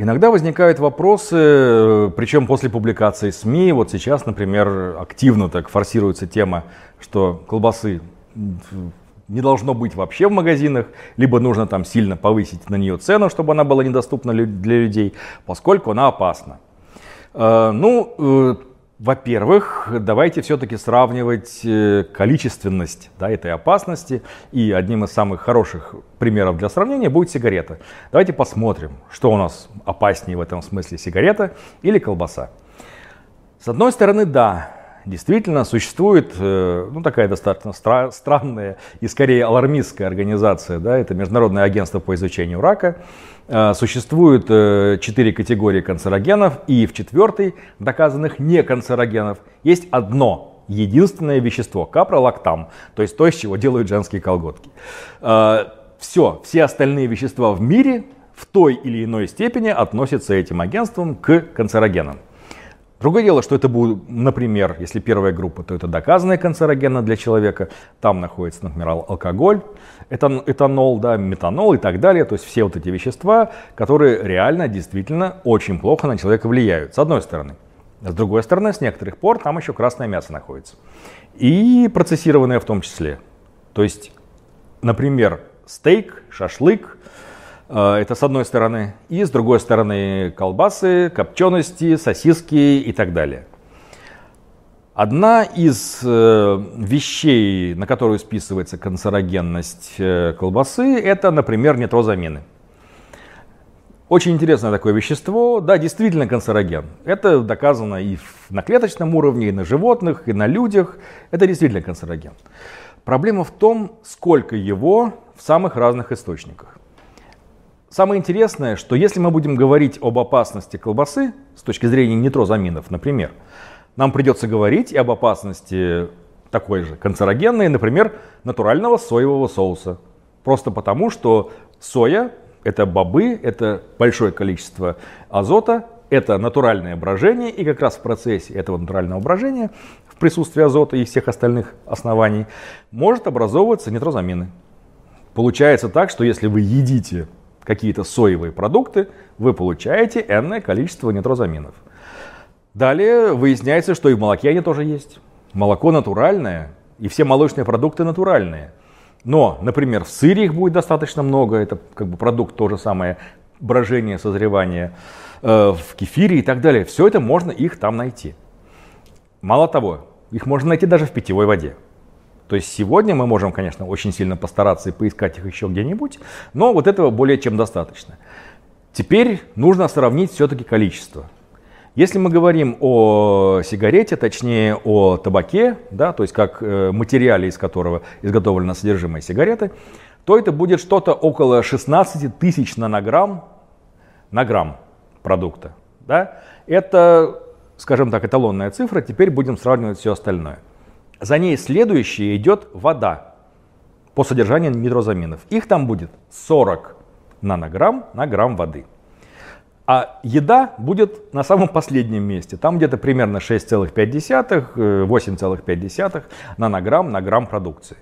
Иногда возникают вопросы, причем после публикации СМИ, вот сейчас, например, активно так форсируется тема, что колбасы не должно быть вообще в магазинах, либо нужно там сильно повысить на нее цену, чтобы она была недоступна для людей, поскольку она опасна. Э, ну, э, во-первых, давайте все-таки сравнивать э, количественность да, этой опасности. И одним из самых хороших примеров для сравнения будет сигарета. Давайте посмотрим, что у нас опаснее в этом смысле, сигарета или колбаса. С одной стороны, да, действительно существует э, ну, такая достаточно стра- странная и скорее алармистская организация, да, это Международное агентство по изучению рака. Э, существует э, четыре категории канцерогенов, и в четвертой доказанных не канцерогенов есть одно единственное вещество – капролактам, то есть то, из чего делают женские колготки. Все, все остальные вещества в мире в той или иной степени относятся этим агентством к канцерогенам. Другое дело, что это будет, например, если первая группа, то это доказанные канцерогены для человека. Там находится, например, алкоголь, этанол, да, метанол и так далее. То есть все вот эти вещества, которые реально, действительно очень плохо на человека влияют, с одной стороны. С другой стороны, с некоторых пор там еще красное мясо находится. И процессированное в том числе. То есть, например, стейк, шашлык, это с одной стороны. И с другой стороны колбасы, копчености, сосиски и так далее. Одна из э, вещей, на которую списывается канцерогенность э, колбасы, это, например, нитрозамины. Очень интересное такое вещество, да, действительно канцероген. Это доказано и на клеточном уровне, и на животных, и на людях. Это действительно канцероген. Проблема в том, сколько его в самых разных источниках. Самое интересное, что если мы будем говорить об опасности колбасы с точки зрения нитрозаминов, например, нам придется говорить и об опасности такой же канцерогенной, например, натурального соевого соуса. Просто потому, что соя – это бобы, это большое количество азота, это натуральное брожение, и как раз в процессе этого натурального брожения, в присутствии азота и всех остальных оснований, может образовываться нитрозамины. Получается так, что если вы едите какие-то соевые продукты, вы получаете энное количество нитрозаминов. Далее выясняется, что и в молоке они тоже есть. Молоко натуральное, и все молочные продукты натуральные. Но, например, в сыре их будет достаточно много, это как бы продукт то же самое, брожение, созревание, э, в кефире и так далее. Все это можно их там найти. Мало того, их можно найти даже в питьевой воде. То есть сегодня мы можем, конечно, очень сильно постараться и поискать их еще где-нибудь, но вот этого более чем достаточно. Теперь нужно сравнить все-таки количество. Если мы говорим о сигарете, точнее о табаке, да, то есть как э, материале, из которого изготовлено содержимое сигареты, то это будет что-то около 16 тысяч нанограмм на грамм продукта. Да? Это, скажем так, эталонная цифра. Теперь будем сравнивать все остальное. За ней следующая идет вода по содержанию нитрозаминов. Их там будет 40 нанограмм на грамм воды. А еда будет на самом последнем месте. Там где-то примерно 6,5-8,5 э, нанограмм на грамм продукции.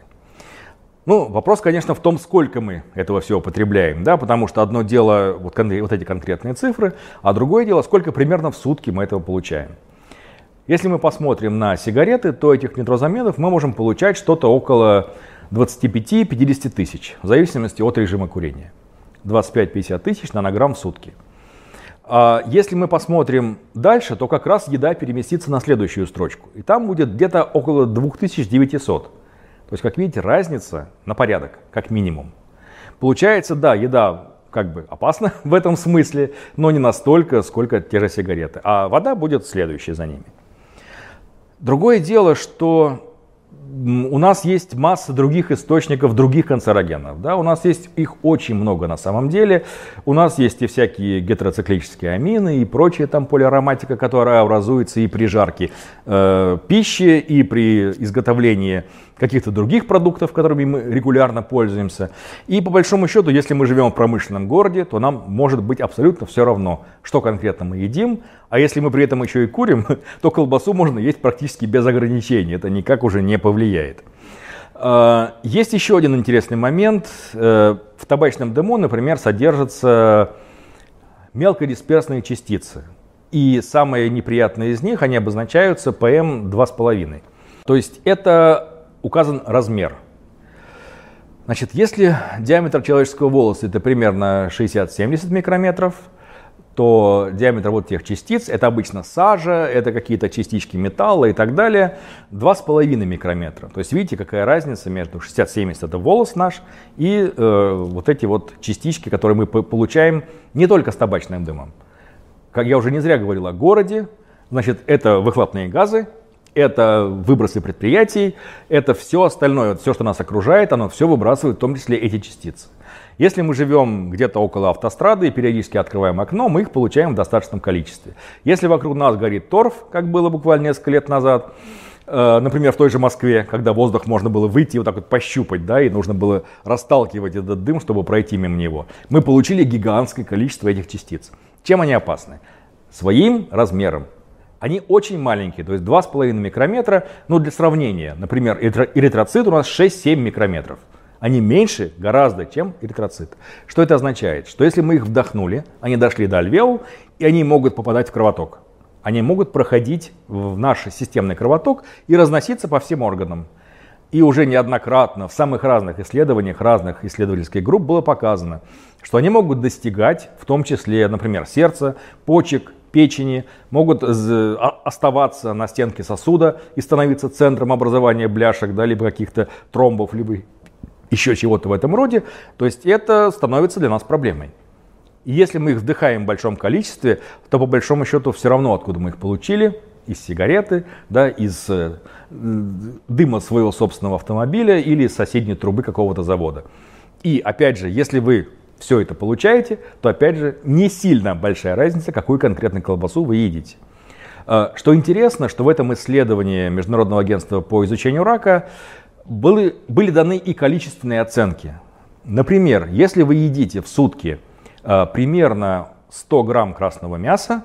Ну, вопрос, конечно, в том, сколько мы этого всего потребляем, да, потому что одно дело вот, вот эти конкретные цифры, а другое дело, сколько примерно в сутки мы этого получаем. Если мы посмотрим на сигареты, то этих нитрозаменов мы можем получать что-то около 25-50 тысяч, в зависимости от режима курения. 25-50 тысяч нанограмм в сутки. А если мы посмотрим дальше, то как раз еда переместится на следующую строчку. И там будет где-то около 2900. То есть, как видите, разница на порядок, как минимум. Получается, да, еда как бы опасна в этом смысле, но не настолько, сколько те же сигареты. А вода будет следующей за ними. Другое дело, что у нас есть масса других источников, других канцерогенов. Да? У нас есть их очень много на самом деле. У нас есть и всякие гетероциклические амины и прочая там полиароматика, которая образуется и при жарке э, пищи, и при изготовлении каких-то других продуктов, которыми мы регулярно пользуемся. И по большому счету, если мы живем в промышленном городе, то нам может быть абсолютно все равно, что конкретно мы едим. А если мы при этом еще и курим, то колбасу можно есть практически без ограничений. Это никак уже не повлияет. А, есть еще один интересный момент. Э, в табачном дыму, например, содержится мелкодисперсные частицы. И самые неприятные из них, они обозначаются ПМ 2,5. То есть это указан размер. Значит, если диаметр человеческого волоса это примерно 60-70 микрометров, то диаметр вот тех частиц, это обычно сажа, это какие-то частички металла и так далее, 2,5 микрометра. То есть видите, какая разница между 60-70 это волос наш и э, вот эти вот частички, которые мы получаем не только с табачным дымом. Как я уже не зря говорил о городе, значит, это выхлопные газы, это выбросы предприятий, это все остальное, все, что нас окружает, оно все выбрасывает, в том числе эти частицы. Если мы живем где-то около автострады и периодически открываем окно, мы их получаем в достаточном количестве. Если вокруг нас горит торф, как было буквально несколько лет назад, э, например, в той же Москве, когда воздух можно было выйти и вот так вот пощупать, да, и нужно было расталкивать этот дым, чтобы пройти мимо него, мы получили гигантское количество этих частиц. Чем они опасны? Своим размером. Они очень маленькие, то есть 2,5 микрометра. Ну, для сравнения, например, эритроцит у нас 6-7 микрометров они меньше гораздо, чем эритроциты. Что это означает? Что если мы их вдохнули, они дошли до альвеол, и они могут попадать в кровоток. Они могут проходить в наш системный кровоток и разноситься по всем органам. И уже неоднократно в самых разных исследованиях разных исследовательских групп было показано, что они могут достигать, в том числе, например, сердца, почек, печени, могут оставаться на стенке сосуда и становиться центром образования бляшек, да, либо каких-то тромбов, либо еще чего-то в этом роде, то есть это становится для нас проблемой. И если мы их вдыхаем в большом количестве, то по большому счету все равно, откуда мы их получили, из сигареты, да, из э, дыма своего собственного автомобиля или из соседней трубы какого-то завода. И опять же, если вы все это получаете, то опять же не сильно большая разница, какую конкретно колбасу вы едите. Э, что интересно, что в этом исследовании Международного агентства по изучению рака были, были даны и количественные оценки. Например, если вы едите в сутки э, примерно 100 грамм красного мяса,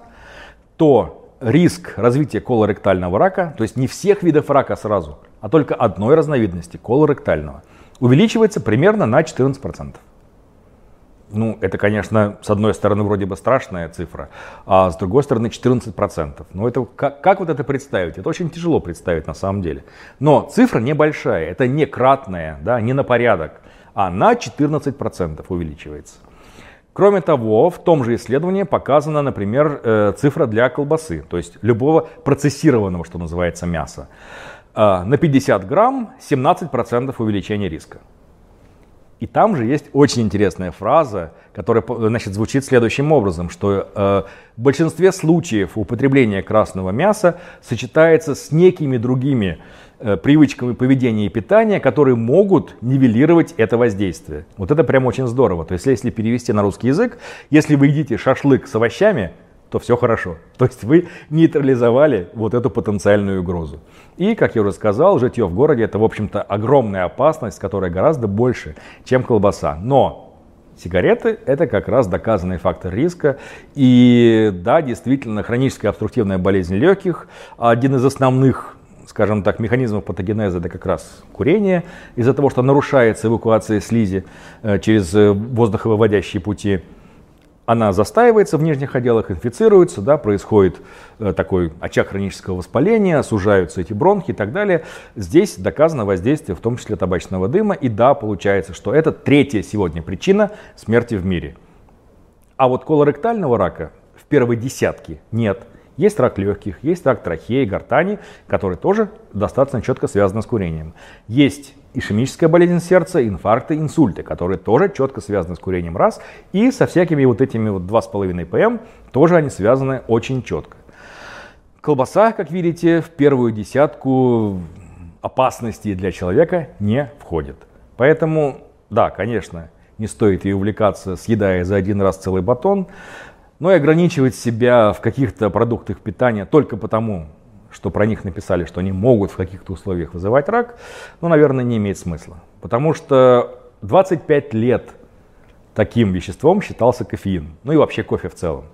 то риск развития колоректального рака, то есть не всех видов рака сразу, а только одной разновидности колоректального, увеличивается примерно на 14%. Ну, это, конечно, с одной стороны, вроде бы страшная цифра, а с другой стороны 14%. Но это, как, как вот это представить? Это очень тяжело представить на самом деле. Но цифра небольшая, это не кратная, да, не на порядок, а на 14% увеличивается. Кроме того, в том же исследовании показана, например, э, цифра для колбасы, то есть любого процессированного, что называется, мяса. Э, на 50 грамм 17% увеличения риска. И там же есть очень интересная фраза, которая значит, звучит следующим образом, что э, в большинстве случаев употребление красного мяса сочетается с некими другими э, привычками поведения и питания, которые могут нивелировать это воздействие. Вот это прям очень здорово. То есть если перевести на русский язык, если вы едите шашлык с овощами, то все хорошо. То есть вы нейтрализовали вот эту потенциальную угрозу. И, как я уже сказал, житье в городе это, в общем-то, огромная опасность, которая гораздо больше, чем колбаса. Но сигареты это как раз доказанный фактор риска. И да, действительно, хроническая обструктивная болезнь легких, один из основных скажем так, механизмов патогенеза это как раз курение, из-за того, что нарушается эвакуация слизи э, через э, воздуховыводящие пути она застаивается в нижних отделах, инфицируется, да, происходит э, такой очаг хронического воспаления, сужаются эти бронхи и так далее. Здесь доказано воздействие, в том числе табачного дыма. И да, получается, что это третья сегодня причина смерти в мире. А вот колоректального рака в первой десятке нет. Есть рак легких, есть рак трахеи, гортани, который тоже достаточно четко связан с курением. Есть ишемическая болезнь сердца, инфаркты, инсульты, которые тоже четко связаны с курением раз, и со всякими вот этими вот 2,5 ПМ тоже они связаны очень четко. Колбаса, как видите, в первую десятку опасностей для человека не входит. Поэтому, да, конечно, не стоит ей увлекаться, съедая за один раз целый батон, но и ограничивать себя в каких-то продуктах питания только потому, что про них написали, что они могут в каких-то условиях вызывать рак, ну, наверное, не имеет смысла. Потому что 25 лет таким веществом считался кофеин, ну и вообще кофе в целом.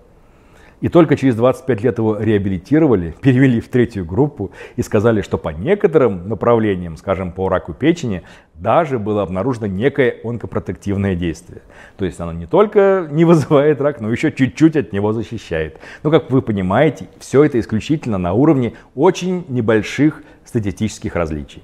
И только через 25 лет его реабилитировали, перевели в третью группу и сказали, что по некоторым направлениям, скажем, по раку печени, даже было обнаружено некое онкопротективное действие. То есть оно не только не вызывает рак, но еще чуть-чуть от него защищает. Но, как вы понимаете, все это исключительно на уровне очень небольших статистических различий.